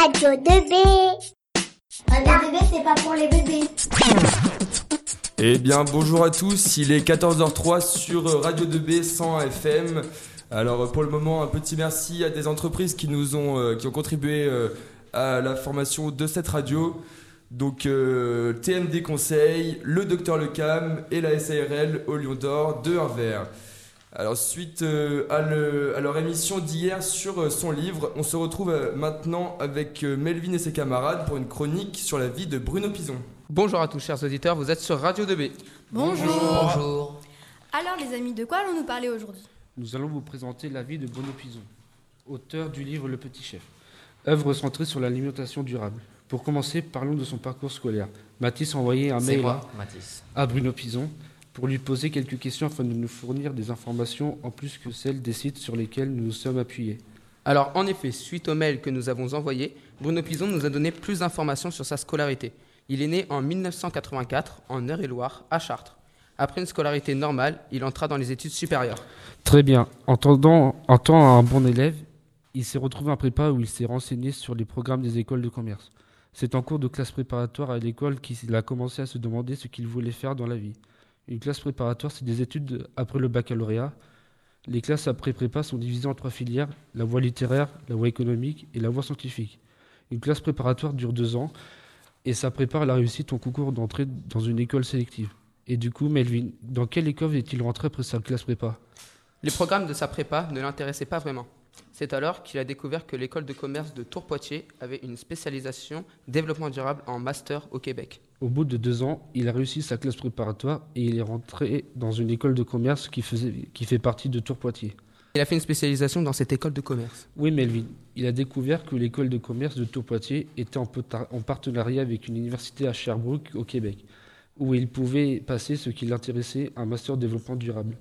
Radio 2B. Radio 2B, c'est pas pour les bébés. Eh bien, bonjour à tous, il est 14h03 sur Radio 2B 100 FM. Alors, pour le moment, un petit merci à des entreprises qui nous ont, euh, qui ont contribué euh, à la formation de cette radio. Donc, euh, TMD Conseil, le Docteur Lecam et la SARL au Lion d'Or de Harvard. Alors, suite euh, à, le- à leur émission d'hier sur euh, son livre, on se retrouve euh, maintenant avec euh, Melvin et ses camarades pour une chronique sur la vie de Bruno Pison. Bonjour à tous chers auditeurs, vous êtes sur Radio 2B. Bonjour. Bonjour. Alors les amis, de quoi allons-nous parler aujourd'hui? Nous allons vous présenter la vie de Bruno Pison, auteur du livre Le Petit Chef, œuvre centrée sur l'alimentation durable. Pour commencer, parlons de son parcours scolaire. Mathis a envoyé un mail moi, à Bruno Pison pour lui poser quelques questions afin de nous fournir des informations en plus que celles des sites sur lesquels nous nous sommes appuyés. Alors en effet, suite au mail que nous avons envoyé, Bruno Pison nous a donné plus d'informations sur sa scolarité. Il est né en 1984 en Eure-et-Loire, à Chartres. Après une scolarité normale, il entra dans les études supérieures. Très bien. En tant un bon élève, il s'est retrouvé en prépa où il s'est renseigné sur les programmes des écoles de commerce. C'est en cours de classe préparatoire à l'école qu'il a commencé à se demander ce qu'il voulait faire dans la vie. Une classe préparatoire, c'est des études après le baccalauréat. Les classes après prépa sont divisées en trois filières, la voie littéraire, la voie économique et la voie scientifique. Une classe préparatoire dure deux ans et ça prépare la réussite au concours d'entrée dans une école sélective. Et du coup, Melvin, dans quelle école est-il rentré après sa classe prépa? Les programmes de sa prépa ne l'intéressaient pas vraiment. C'est alors qu'il a découvert que l'école de commerce de Tours-Poitiers avait une spécialisation développement durable en master au Québec. Au bout de deux ans, il a réussi sa classe préparatoire et il est rentré dans une école de commerce qui, faisait, qui fait partie de Tours-Poitiers. Il a fait une spécialisation dans cette école de commerce. Oui, Melvin, il a découvert que l'école de commerce de Tours-Poitiers était en, en partenariat avec une université à Sherbrooke, au Québec, où il pouvait passer ce qui l'intéressait, un master développement durable.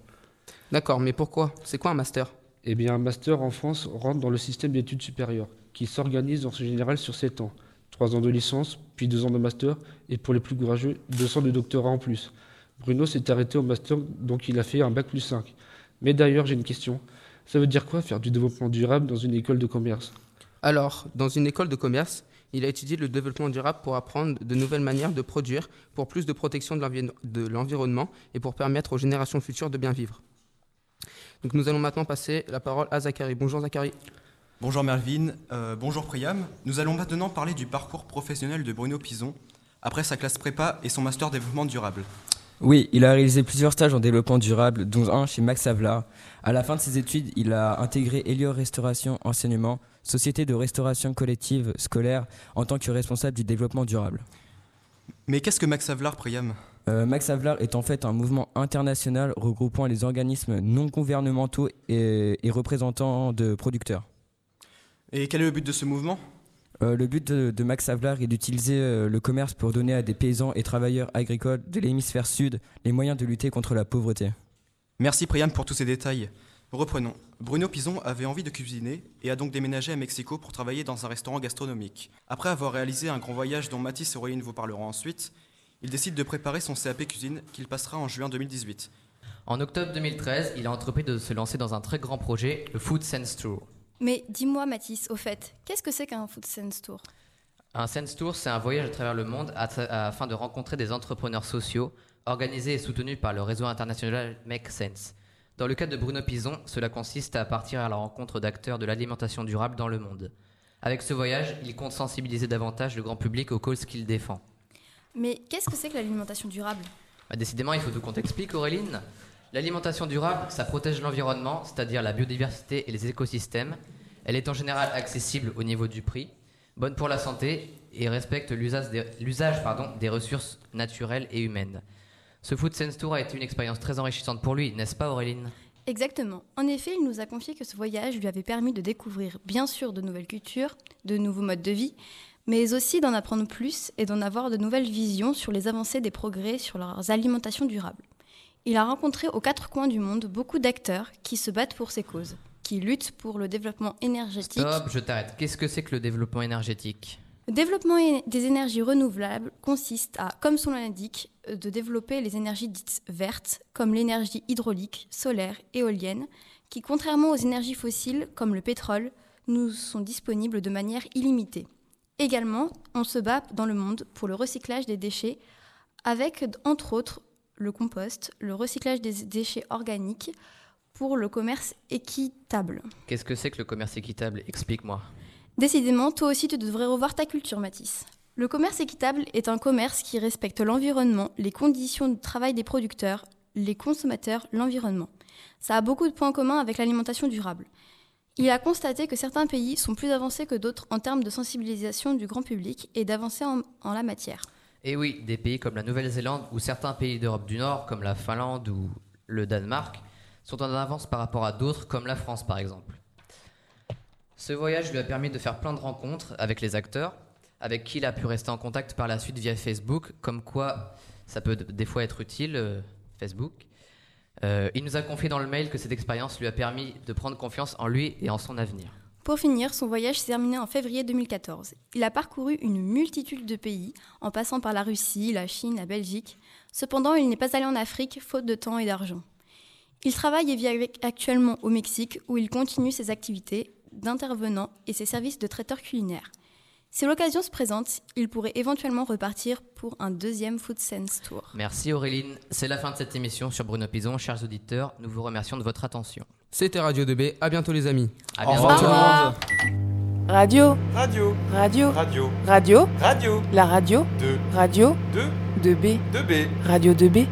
D'accord, mais pourquoi? C'est quoi un master? Eh bien, un master en France rentre dans le système d'études supérieures, qui s'organise en général sur 7 ans. 3 ans de licence, puis 2 ans de master, et pour les plus courageux, 2 ans de doctorat en plus. Bruno s'est arrêté au master, donc il a fait un bac plus 5. Mais d'ailleurs, j'ai une question. Ça veut dire quoi faire du développement durable dans une école de commerce? Alors, dans une école de commerce, il a étudié le développement durable pour apprendre de nouvelles manières de produire, pour plus de protection de l'environnement et pour permettre aux générations futures de bien vivre. Donc nous allons maintenant passer la parole à Zachary. Bonjour Zachary. Bonjour Melvin, Euh, bonjour Priam. Nous allons maintenant parler du parcours professionnel de Bruno Pison après sa classe prépa et son master développement durable. Oui, il a réalisé plusieurs stages en développement durable, dont un chez Max Havelaar. À la fin de ses études, il a intégré Elior Restauration Enseignement, société de restauration collective scolaire, en tant que responsable du développement durable. Mais qu'est-ce que Max Havelaar, Priam? Euh, Max Havelaar est en fait un mouvement international regroupant les organismes non gouvernementaux et, et représentants de producteurs. Et quel est le but de ce mouvement? Euh, le but de, de Max Havelaar est d'utiliser euh, le commerce pour donner à des paysans et travailleurs agricoles de l'hémisphère sud les moyens de lutter contre la pauvreté. Merci Priam pour tous ces détails. Reprenons. Bruno Pison avait envie de cuisiner et a donc déménagé à Mexico pour travailler dans un restaurant gastronomique. Après avoir réalisé un grand voyage dont Mathis et Auréline vous parleront ensuite, il décide de préparer son CAP cuisine qu'il passera en juin 2018. En octobre 2013, il a entrepris de se lancer dans un très grand projet, le Food Sense Tour. Mais dis-moi Mathis, au fait, qu'est-ce que c'est qu'un Food Sense Tour? Un Sense Tour, c'est un voyage à travers le monde afin de rencontrer des entrepreneurs sociaux organisés et soutenus par le réseau international Make Sense. Dans le cas de Bruno Pison, cela consiste à partir à la rencontre d'acteurs de l'alimentation durable dans le monde. Avec ce voyage, il compte sensibiliser davantage le grand public aux causes qu'il défend. Mais qu'est-ce que c'est que l'alimentation durable? Bah, décidément, il faut tout qu'on t'explique, Auréline. L'alimentation durable, ça protège l'environnement, c'est-à-dire la biodiversité et les écosystèmes. Elle est en général accessible au niveau du prix, bonne pour la santé et respecte l'usage des, des ressources naturelles et humaines. Ce Food Sense Tour a été une expérience très enrichissante pour lui, n'est-ce pas Auréline? Exactement. En effet, il nous a confié que ce voyage lui avait permis de découvrir bien sûr de nouvelles cultures, de nouveaux modes de vie, mais aussi d'en apprendre plus et d'en avoir de nouvelles visions sur les avancées des progrès sur leurs alimentations durables. Il a rencontré aux quatre coins du monde beaucoup d'acteurs qui se battent pour ces causes, qui luttent pour le développement énergétique. Stop, je t'arrête. Qu'est-ce que c'est que le développement énergétique? Le développement des énergies renouvelables consiste à, comme son nom l'indique, euh, de développer les énergies dites vertes, comme l'énergie hydraulique, solaire, éolienne, qui, contrairement aux énergies fossiles, comme le pétrole, nous sont disponibles de manière illimitée. Également, on se bat dans le monde pour le recyclage des déchets avec, entre autres, le compost, le recyclage des déchets organiques pour le commerce équitable. Qu'est-ce que c'est que le commerce équitable? Explique-moi. Décidément, toi aussi, tu devrais revoir ta culture, Mathis. Le commerce équitable est un commerce qui respecte l'environnement, les conditions de travail des producteurs, les consommateurs, l'environnement. Ça a beaucoup de points communs avec l'alimentation durable. Il a constaté que certains pays sont plus avancés que d'autres en termes de sensibilisation du grand public et d'avancées en, la matière. Et oui, des pays comme la Nouvelle-Zélande ou certains pays d'Europe du Nord, comme la Finlande ou le Danemark, sont en avance par rapport à d'autres, comme la France par exemple. Ce voyage lui a permis de faire plein de rencontres avec les acteurs, avec qui il a pu rester en contact par la suite via Facebook, comme quoi ça peut des fois être utile, euh, Facebook. Euh, il nous a confié dans le mail que cette expérience lui a permis de prendre confiance en lui et en son avenir. Pour finir, son voyage s'est terminé en février 2014. Il a parcouru une multitude de pays, en passant par la Russie, la Chine, la Belgique. Cependant, il n'est pas allé en Afrique, faute de temps et d'argent. Il travaille et vit actuellement au Mexique, où il continue ses activités d'intervenant et ses services de traiteur culinaire. Si l'occasion se présente, il pourrait éventuellement repartir pour un deuxième Food Sense Tour. Merci Auréline, c'est la fin de cette émission sur Bruno Pison. Chers auditeurs, nous vous remercions de votre attention. C'était Radio 2B, à bientôt les amis. À Au bientôt. revoir tout le monde. Radio, Radio, radio, radio, radio, radio, la radio, 2, radio 2, 2B, 2B. radio 2B.